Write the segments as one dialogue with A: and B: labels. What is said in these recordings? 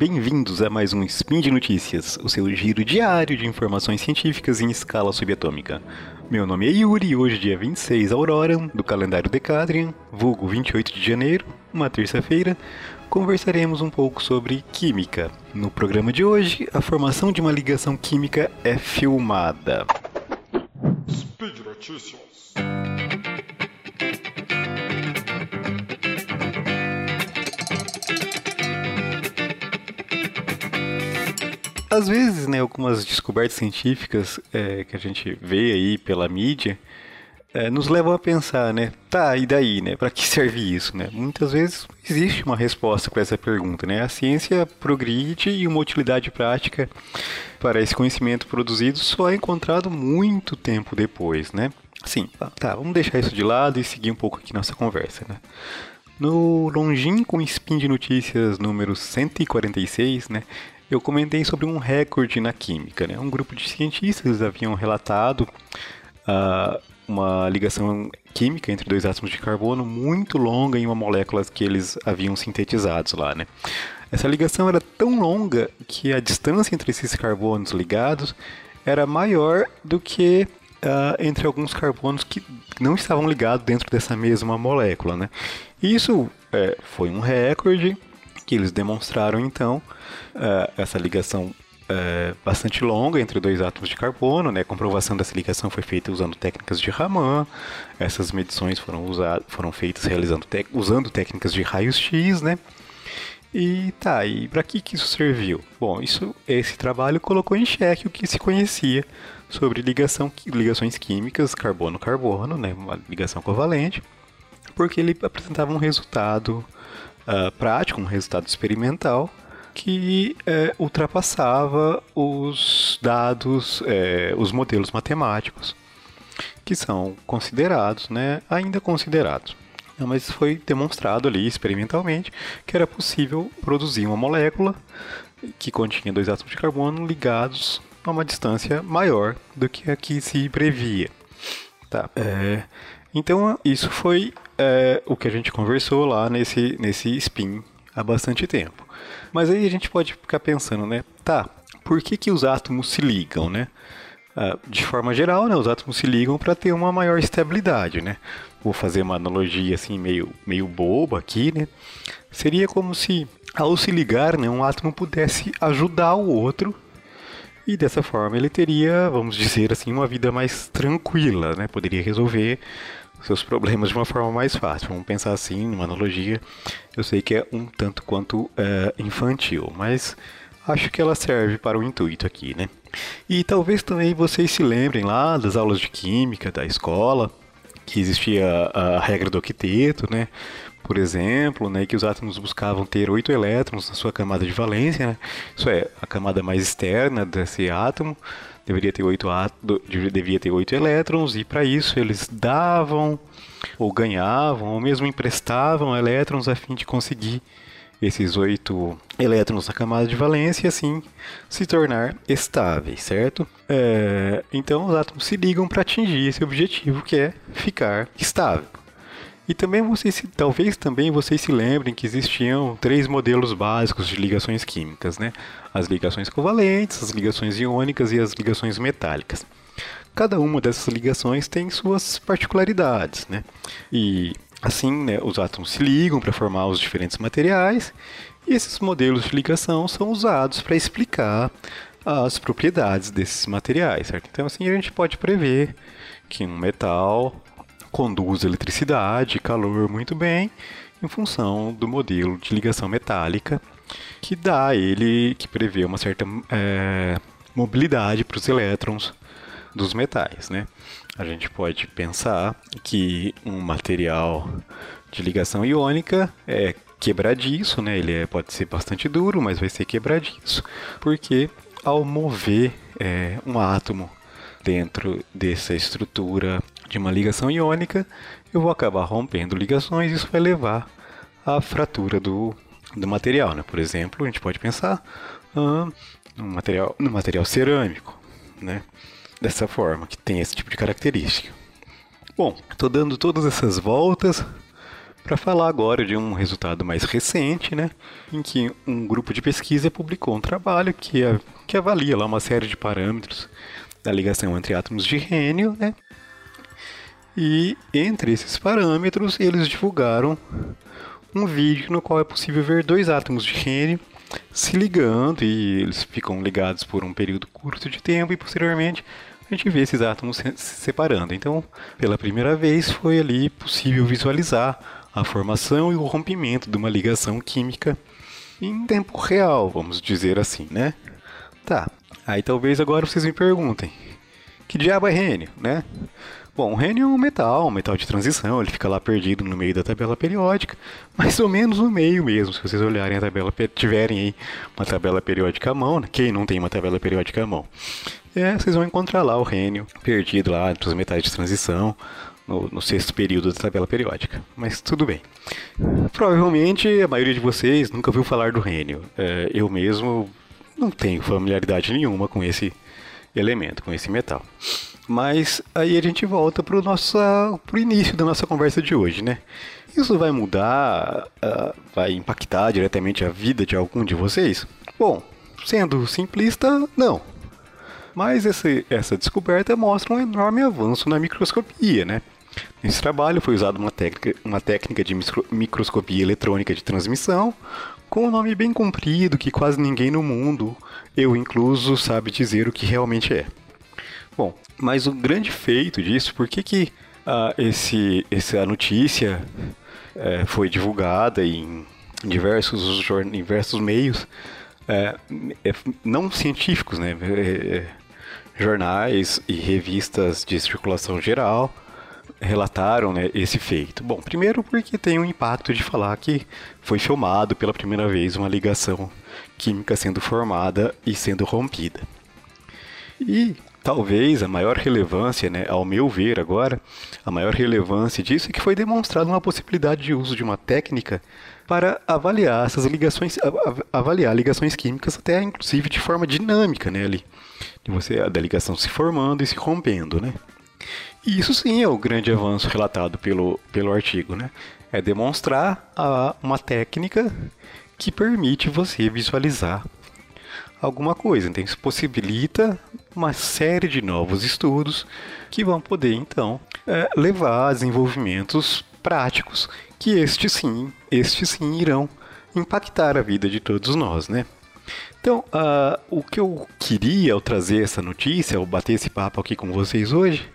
A: bem-vindos a mais um Spin de Notícias, o seu giro diário de informações científicas em escala subatômica. Meu nome é Yuri e hoje, dia 26 Aurora, do calendário Decadrian, vulgo 28 de janeiro, uma terça-feira, conversaremos um pouco sobre química. No programa de hoje, a formação de uma ligação química é filmada. Speed Notícias. Às vezes, né, algumas descobertas científicas é, que a gente vê aí pela mídia é, nos levam a pensar, né? Tá, e daí, né? Para que serve isso, né? Muitas vezes existe uma resposta para essa pergunta, né? A ciência progride e uma utilidade prática para esse conhecimento produzido só é encontrado muito tempo depois, né? Sim, tá, vamos deixar isso de lado e seguir um pouco aqui nossa conversa, né? No longínquo Spin de Notícias número 146, né? Eu comentei sobre um recorde na química. Né? Um grupo de cientistas haviam relatado uh, uma ligação química entre dois átomos de carbono muito longa em uma molécula que eles haviam sintetizados lá. Né? Essa ligação era tão longa que a distância entre esses carbonos ligados era maior do que uh, entre alguns carbonos que não estavam ligados dentro dessa mesma molécula. Né? Isso é, foi um recorde que eles demonstraram então uh, essa ligação uh, bastante longa entre dois átomos de carbono, né? A comprovação dessa ligação foi feita usando técnicas de Raman. Essas medições foram usadas, foram feitas realizando usando técnicas de raios-x, né? E tá, e para que, que isso serviu? Bom, isso, esse trabalho colocou em xeque o que se conhecia sobre ligação, ligações químicas carbono-carbono, né, uma ligação covalente, porque ele apresentava um resultado uh, prático, um resultado experimental que é, ultrapassava os dados, é, os modelos matemáticos que são considerados, né, ainda considerados. Mas foi demonstrado ali experimentalmente que era possível produzir uma molécula que continha dois átomos de carbono ligados a uma distância maior do que a que se previa. Tá. É, então isso foi é o que a gente conversou lá nesse, nesse spin há bastante tempo. Mas aí a gente pode ficar pensando, né? Tá, por que, que os átomos se ligam, né? Ah, de forma geral, né, os átomos se ligam para ter uma maior estabilidade, né? Vou fazer uma analogia assim meio, meio boba aqui, né? Seria como se ao se ligar, né, um átomo pudesse ajudar o outro e dessa forma ele teria, vamos dizer assim, uma vida mais tranquila, né? Poderia resolver seus problemas de uma forma mais fácil. Vamos pensar assim, numa analogia. Eu sei que é um tanto quanto é, infantil, mas acho que ela serve para o intuito aqui, né? E talvez também vocês se lembrem lá das aulas de química da escola, que existia a, a regra do octeto, né? Por exemplo, né, que os átomos buscavam ter oito elétrons na sua camada de valência, né? isso é, a camada mais externa desse átomo, deveria ter oito deveria ter oito elétrons e para isso eles davam ou ganhavam ou mesmo emprestavam elétrons a fim de conseguir esses oito elétrons na camada de valência e assim se tornar estáveis, certo? É, então os átomos se ligam para atingir esse objetivo que é ficar estável. E também vocês, talvez também vocês se lembrem que existiam três modelos básicos de ligações químicas, né? As ligações covalentes, as ligações iônicas e as ligações metálicas. Cada uma dessas ligações tem suas particularidades, né? E assim, né, os átomos se ligam para formar os diferentes materiais, e esses modelos de ligação são usados para explicar as propriedades desses materiais, certo? Então assim a gente pode prever que um metal conduz eletricidade calor muito bem em função do modelo de ligação metálica que dá a ele, que prevê uma certa é, mobilidade para os elétrons dos metais, né? A gente pode pensar que um material de ligação iônica é quebradiço, né? Ele é, pode ser bastante duro, mas vai ser quebradiço, porque ao mover é, um átomo dentro dessa estrutura de uma ligação iônica, eu vou acabar rompendo ligações e isso vai levar à fratura do, do material. Né? Por exemplo, a gente pode pensar no, material, no material cerâmico, né? dessa forma, que tem esse tipo de característica. Bom, estou dando todas essas voltas para falar agora de um resultado mais recente, né, em que um grupo de pesquisa publicou um trabalho que, que avalia lá uma série de parâmetros da ligação entre átomos de rênio, né, e entre esses parâmetros eles divulgaram um vídeo no qual é possível ver dois átomos de rênio se ligando e eles ficam ligados por um período curto de tempo e posteriormente a gente vê esses átomos se separando. Então, pela primeira vez foi ali possível visualizar a formação e o rompimento de uma ligação química em tempo real, vamos dizer assim, né? Tá. Aí talvez agora vocês me perguntem: que diabo é rênio, né? Bom, o rênio é um metal, um metal de transição, ele fica lá perdido no meio da tabela periódica, mais ou menos no meio mesmo, se vocês olharem a tabela, tiverem aí uma tabela periódica à mão, né? quem não tem uma tabela periódica à mão, é, vocês vão encontrar lá o rênio perdido lá entre os metais de transição, no, no, sexto período da tabela periódica. Mas tudo bem. Provavelmente a maioria de vocês nunca ouviu falar do rênio. É, eu mesmo não tenho familiaridade nenhuma com esse elemento, com esse metal. Mas aí a gente volta para o início da nossa conversa de hoje, né? Isso vai mudar, uh, vai impactar diretamente a vida de algum de vocês? Bom, sendo simplista, não. Mas essa, essa descoberta mostra um enorme avanço na microscopia, né? Nesse trabalho foi usada uma técnica, uma técnica de microscopia eletrônica de transmissão, com um nome bem comprido que quase ninguém no mundo, eu incluso, sabe dizer o que realmente é. Bom, mas o grande feito disso, por que, que ah, esse, essa notícia é, foi divulgada em diversos, diversos meios, é, é, não científicos, né? Jornais e revistas de circulação geral relataram né, esse feito? Bom, primeiro porque tem o impacto de falar que foi filmado pela primeira vez uma ligação química sendo formada e sendo rompida. E talvez a maior relevância, né, ao meu ver agora, a maior relevância disso é que foi demonstrada uma possibilidade de uso de uma técnica para avaliar essas ligações, avaliar ligações químicas até inclusive de forma dinâmica, né, ali, de você a ligação se formando e se rompendo, né? E isso sim é o grande avanço relatado pelo, pelo artigo, né? É demonstrar a, uma técnica que permite você visualizar alguma coisa. Então, isso possibilita uma série de novos estudos que vão poder, então, é, levar a desenvolvimentos práticos que estes sim, estes sim irão impactar a vida de todos nós, né? Então, uh, o que eu queria ao trazer essa notícia, ao bater esse papo aqui com vocês hoje,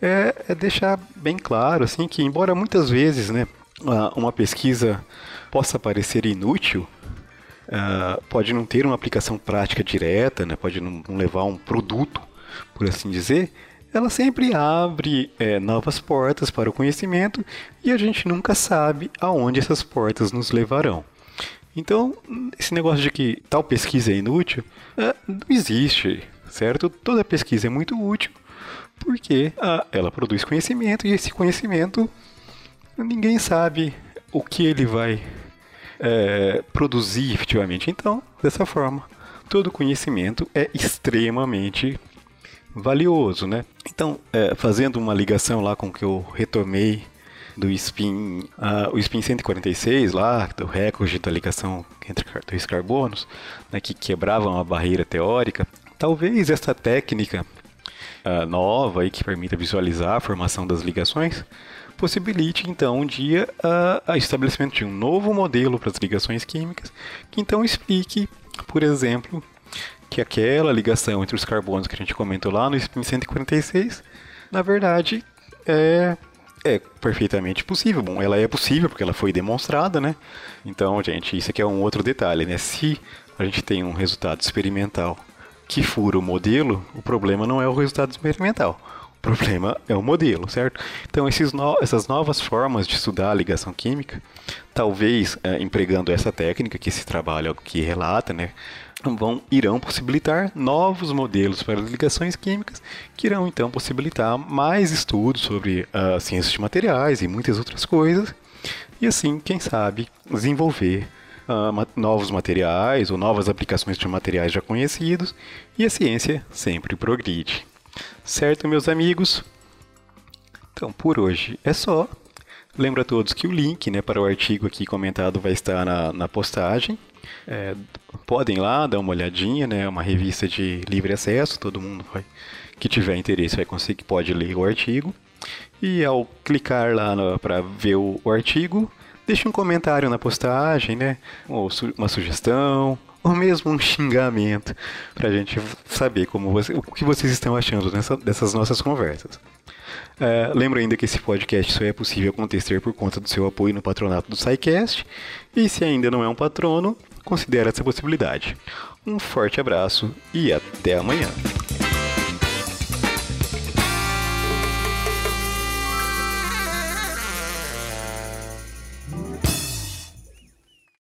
A: é, é deixar bem claro assim que embora muitas vezes né, uma pesquisa possa parecer inútil, uh, pode não ter uma aplicação prática direta, né, pode não, levar um produto, por assim dizer, ela sempre abre é, novas portas para o conhecimento e a gente nunca sabe aonde essas portas nos levarão. Então, esse negócio de que tal pesquisa é inútil, é, não existe, certo? Toda pesquisa é muito útil porque ah, ela produz conhecimento e esse conhecimento ninguém sabe o que ele vai é, produzir efetivamente. Então, dessa forma, todo conhecimento é extremamente valioso, né? Então, é, fazendo uma ligação lá com o que eu retomei do spin, uh, o spin 146 lá, do recorde da ligação entre dois carbonos, né, que quebravam a barreira teórica, talvez essa técnica uh, nova e que permita visualizar a formação das ligações, possibilite então um dia o estabelecimento de um novo modelo para as ligações químicas, que então explique, por exemplo, que aquela ligação entre os carbonos que a gente comentou lá no SPIN 146, na verdade é é perfeitamente possível. Bom, ela é possível porque ela foi demonstrada, né? Então, gente, isso aqui é um outro detalhe, né? Se a gente tem um resultado experimental que fura o modelo, o problema não é o resultado experimental. O problema é o modelo, certo? Então, no essas novas formas de estudar a ligação química, talvez é, empregando essa técnica que esse trabalho que relata, né, vão irão possibilitar novos modelos para ligações químicas, que irão então possibilitar mais estudos sobre uh, ciências de materiais e muitas outras coisas, e assim, quem sabe, desenvolver uh, novos materiais ou novas aplicações de materiais já conhecidos e a ciência sempre progride. Certo, meus amigos? Então, por hoje é só. Lembro a todos que o link né, para o artigo aqui comentado vai estar na, na postagem. É, podem lá dar uma olhadinha, né? É uma revista de livre acesso, todo mundo vai, que tiver interesse vai conseguir, pode ler o artigo. E ao clicar lá para ver o, o, artigo, deixe um comentário na postagem, né? Ou su uma sugestão, ou mesmo um xingamento, para a gente saber como você, o que vocês estão achando nessa, dessas nossas conversas. Uh, lembro ainda que esse podcast só é possível acontecer por conta do seu apoio no patronato do SciCast. E se ainda não é um patrono, considere essa possibilidade. Um forte abraço e até amanhã.